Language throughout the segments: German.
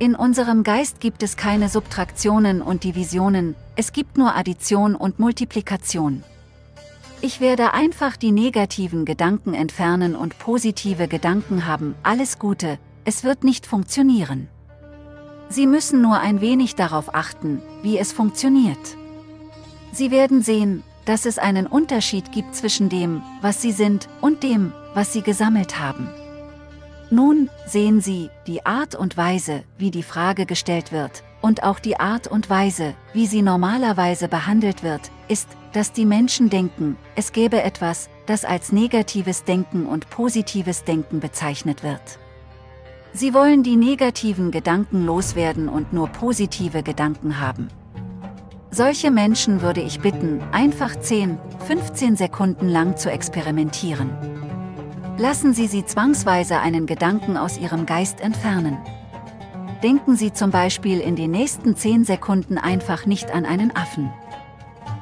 In unserem Geist gibt es keine Subtraktionen und Divisionen, es gibt nur Addition und Multiplikation. Ich werde einfach die negativen Gedanken entfernen und positive Gedanken haben, alles Gute, es wird nicht funktionieren. Sie müssen nur ein wenig darauf achten, wie es funktioniert. Sie werden sehen, dass es einen Unterschied gibt zwischen dem, was Sie sind, und dem, was Sie gesammelt haben. Nun sehen Sie die Art und Weise, wie die Frage gestellt wird, und auch die Art und Weise, wie sie normalerweise behandelt wird, ist, dass die Menschen denken, es gäbe etwas, das als negatives Denken und positives Denken bezeichnet wird. Sie wollen die negativen Gedanken loswerden und nur positive Gedanken haben. Solche Menschen würde ich bitten, einfach 10, 15 Sekunden lang zu experimentieren. Lassen Sie sie zwangsweise einen Gedanken aus Ihrem Geist entfernen. Denken Sie zum Beispiel in den nächsten 10 Sekunden einfach nicht an einen Affen.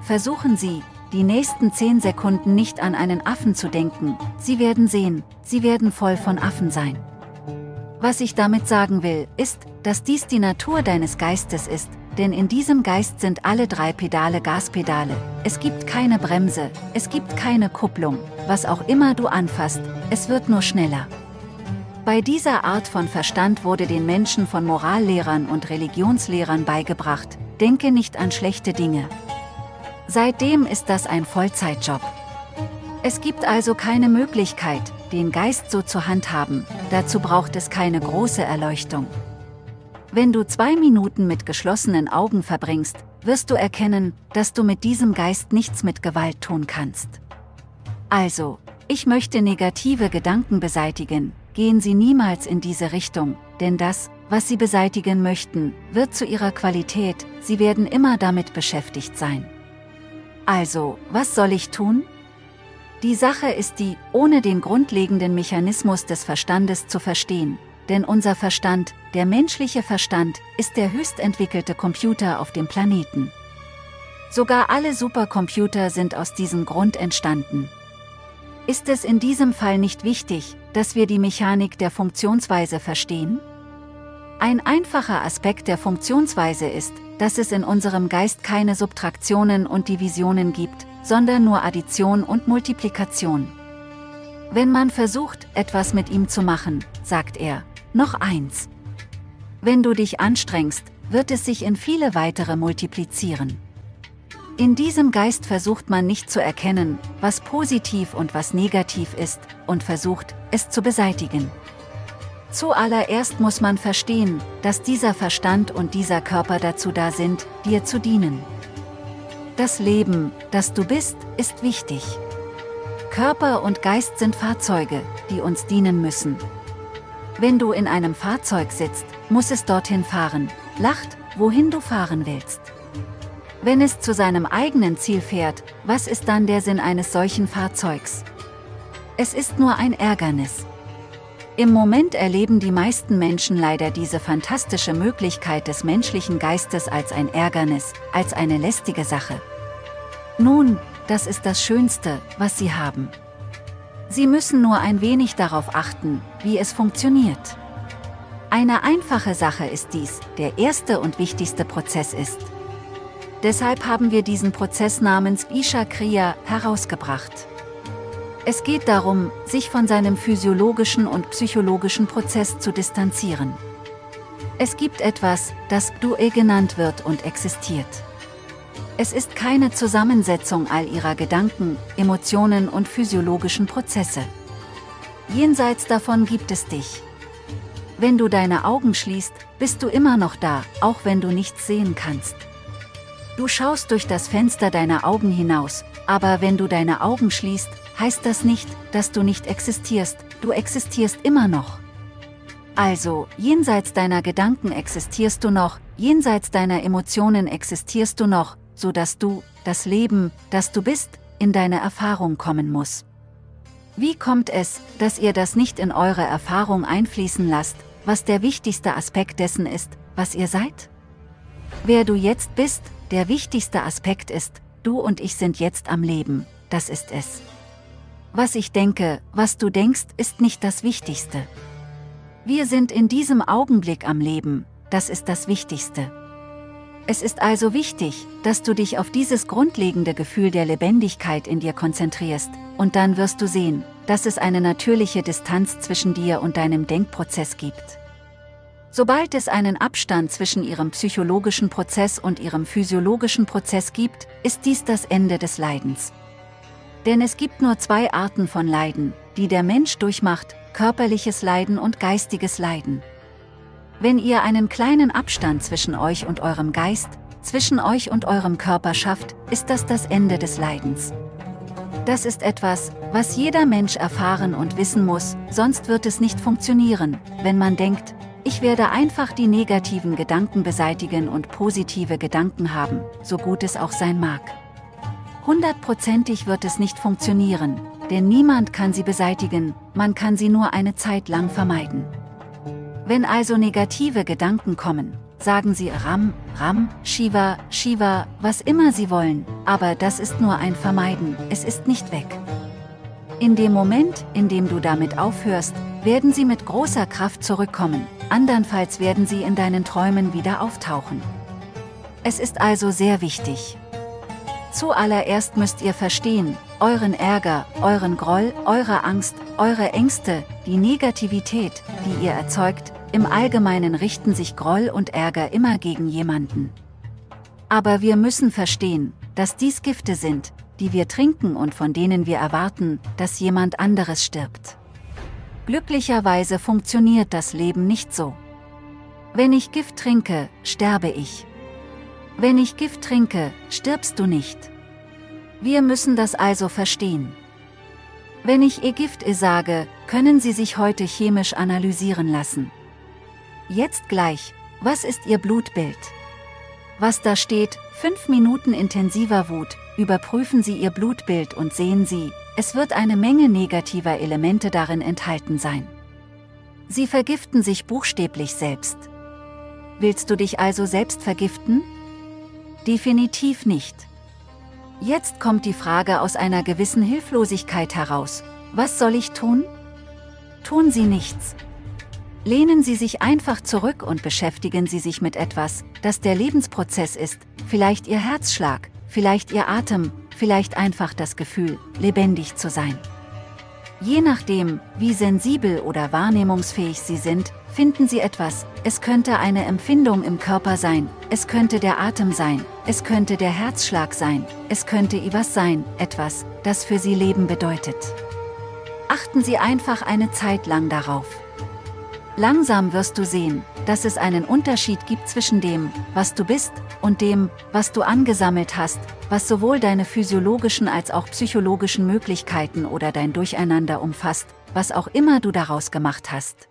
Versuchen Sie, die nächsten 10 Sekunden nicht an einen Affen zu denken, Sie werden sehen, Sie werden voll von Affen sein. Was ich damit sagen will, ist, dass dies die Natur deines Geistes ist, denn in diesem Geist sind alle drei Pedale Gaspedale, es gibt keine Bremse, es gibt keine Kupplung, was auch immer du anfasst, es wird nur schneller. Bei dieser Art von Verstand wurde den Menschen von Morallehrern und Religionslehrern beigebracht, denke nicht an schlechte Dinge. Seitdem ist das ein Vollzeitjob. Es gibt also keine Möglichkeit, den Geist so zu handhaben, dazu braucht es keine große Erleuchtung. Wenn du zwei Minuten mit geschlossenen Augen verbringst, wirst du erkennen, dass du mit diesem Geist nichts mit Gewalt tun kannst. Also, ich möchte negative Gedanken beseitigen, gehen Sie niemals in diese Richtung, denn das, was Sie beseitigen möchten, wird zu Ihrer Qualität, Sie werden immer damit beschäftigt sein. Also, was soll ich tun? Die Sache ist die, ohne den grundlegenden Mechanismus des Verstandes zu verstehen, denn unser Verstand, der menschliche Verstand, ist der höchst entwickelte Computer auf dem Planeten. Sogar alle Supercomputer sind aus diesem Grund entstanden. Ist es in diesem Fall nicht wichtig, dass wir die Mechanik der Funktionsweise verstehen? Ein einfacher Aspekt der Funktionsweise ist, dass es in unserem Geist keine Subtraktionen und Divisionen gibt, sondern nur Addition und Multiplikation. Wenn man versucht, etwas mit ihm zu machen, sagt er, noch eins. Wenn du dich anstrengst, wird es sich in viele weitere multiplizieren. In diesem Geist versucht man nicht zu erkennen, was positiv und was negativ ist, und versucht, es zu beseitigen. Zuallererst muss man verstehen, dass dieser Verstand und dieser Körper dazu da sind, dir zu dienen. Das Leben, das du bist, ist wichtig. Körper und Geist sind Fahrzeuge, die uns dienen müssen. Wenn du in einem Fahrzeug sitzt, muss es dorthin fahren, lacht, wohin du fahren willst. Wenn es zu seinem eigenen Ziel fährt, was ist dann der Sinn eines solchen Fahrzeugs? Es ist nur ein Ärgernis. Im Moment erleben die meisten Menschen leider diese fantastische Möglichkeit des menschlichen Geistes als ein Ärgernis, als eine lästige Sache. Nun, das ist das Schönste, was sie haben. Sie müssen nur ein wenig darauf achten, wie es funktioniert. Eine einfache Sache ist dies, der erste und wichtigste Prozess ist. Deshalb haben wir diesen Prozess namens Isha Kriya herausgebracht. Es geht darum, sich von seinem physiologischen und psychologischen Prozess zu distanzieren. Es gibt etwas, das Due genannt wird und existiert. Es ist keine Zusammensetzung all ihrer Gedanken, Emotionen und physiologischen Prozesse. Jenseits davon gibt es dich. Wenn du deine Augen schließt, bist du immer noch da, auch wenn du nichts sehen kannst. Du schaust durch das Fenster deiner Augen hinaus, aber wenn du deine Augen schließt, heißt das nicht, dass du nicht existierst, du existierst immer noch. Also, jenseits deiner Gedanken existierst du noch, jenseits deiner Emotionen existierst du noch, so dass du, das Leben, das du bist, in deine Erfahrung kommen muss. Wie kommt es, dass ihr das nicht in eure Erfahrung einfließen lasst, was der wichtigste Aspekt dessen ist, was ihr seid? Wer du jetzt bist, der wichtigste Aspekt ist, du und ich sind jetzt am Leben, das ist es. Was ich denke, was du denkst, ist nicht das Wichtigste. Wir sind in diesem Augenblick am Leben, das ist das Wichtigste. Es ist also wichtig, dass du dich auf dieses grundlegende Gefühl der Lebendigkeit in dir konzentrierst, und dann wirst du sehen, dass es eine natürliche Distanz zwischen dir und deinem Denkprozess gibt. Sobald es einen Abstand zwischen ihrem psychologischen Prozess und ihrem physiologischen Prozess gibt, ist dies das Ende des Leidens. Denn es gibt nur zwei Arten von Leiden, die der Mensch durchmacht, körperliches Leiden und geistiges Leiden. Wenn ihr einen kleinen Abstand zwischen euch und eurem Geist, zwischen euch und eurem Körper schafft, ist das das Ende des Leidens. Das ist etwas, was jeder Mensch erfahren und wissen muss, sonst wird es nicht funktionieren, wenn man denkt, ich werde einfach die negativen Gedanken beseitigen und positive Gedanken haben, so gut es auch sein mag. Hundertprozentig wird es nicht funktionieren, denn niemand kann sie beseitigen, man kann sie nur eine Zeit lang vermeiden. Wenn also negative Gedanken kommen, sagen Sie Ram, Ram, Shiva, Shiva, was immer Sie wollen, aber das ist nur ein Vermeiden, es ist nicht weg. In dem Moment, in dem du damit aufhörst, werden sie mit großer Kraft zurückkommen, andernfalls werden sie in deinen Träumen wieder auftauchen. Es ist also sehr wichtig. Zuallererst müsst ihr verstehen, euren Ärger, euren Groll, eure Angst, eure Ängste, die Negativität, die ihr erzeugt, im Allgemeinen richten sich Groll und Ärger immer gegen jemanden. Aber wir müssen verstehen, dass dies Gifte sind, die wir trinken und von denen wir erwarten, dass jemand anderes stirbt. Glücklicherweise funktioniert das Leben nicht so. Wenn ich Gift trinke, sterbe ich. Wenn ich Gift trinke, stirbst du nicht. Wir müssen das also verstehen. Wenn ich ihr Gift sage, können Sie sich heute chemisch analysieren lassen. Jetzt gleich, was ist Ihr Blutbild? Was da steht, 5 Minuten intensiver Wut, überprüfen Sie Ihr Blutbild und sehen Sie, es wird eine Menge negativer Elemente darin enthalten sein. Sie vergiften sich buchstäblich selbst. Willst du dich also selbst vergiften? Definitiv nicht. Jetzt kommt die Frage aus einer gewissen Hilflosigkeit heraus. Was soll ich tun? Tun Sie nichts. Lehnen Sie sich einfach zurück und beschäftigen Sie sich mit etwas, das der Lebensprozess ist, vielleicht Ihr Herzschlag, vielleicht Ihr Atem, vielleicht einfach das Gefühl, lebendig zu sein. Je nachdem, wie sensibel oder wahrnehmungsfähig Sie sind, finden Sie etwas, es könnte eine Empfindung im Körper sein, es könnte der Atem sein, es könnte der Herzschlag sein, es könnte etwas sein, etwas, das für Sie Leben bedeutet. Achten Sie einfach eine Zeit lang darauf. Langsam wirst du sehen, dass es einen Unterschied gibt zwischen dem, was du bist, und dem, was du angesammelt hast, was sowohl deine physiologischen als auch psychologischen Möglichkeiten oder dein Durcheinander umfasst, was auch immer du daraus gemacht hast.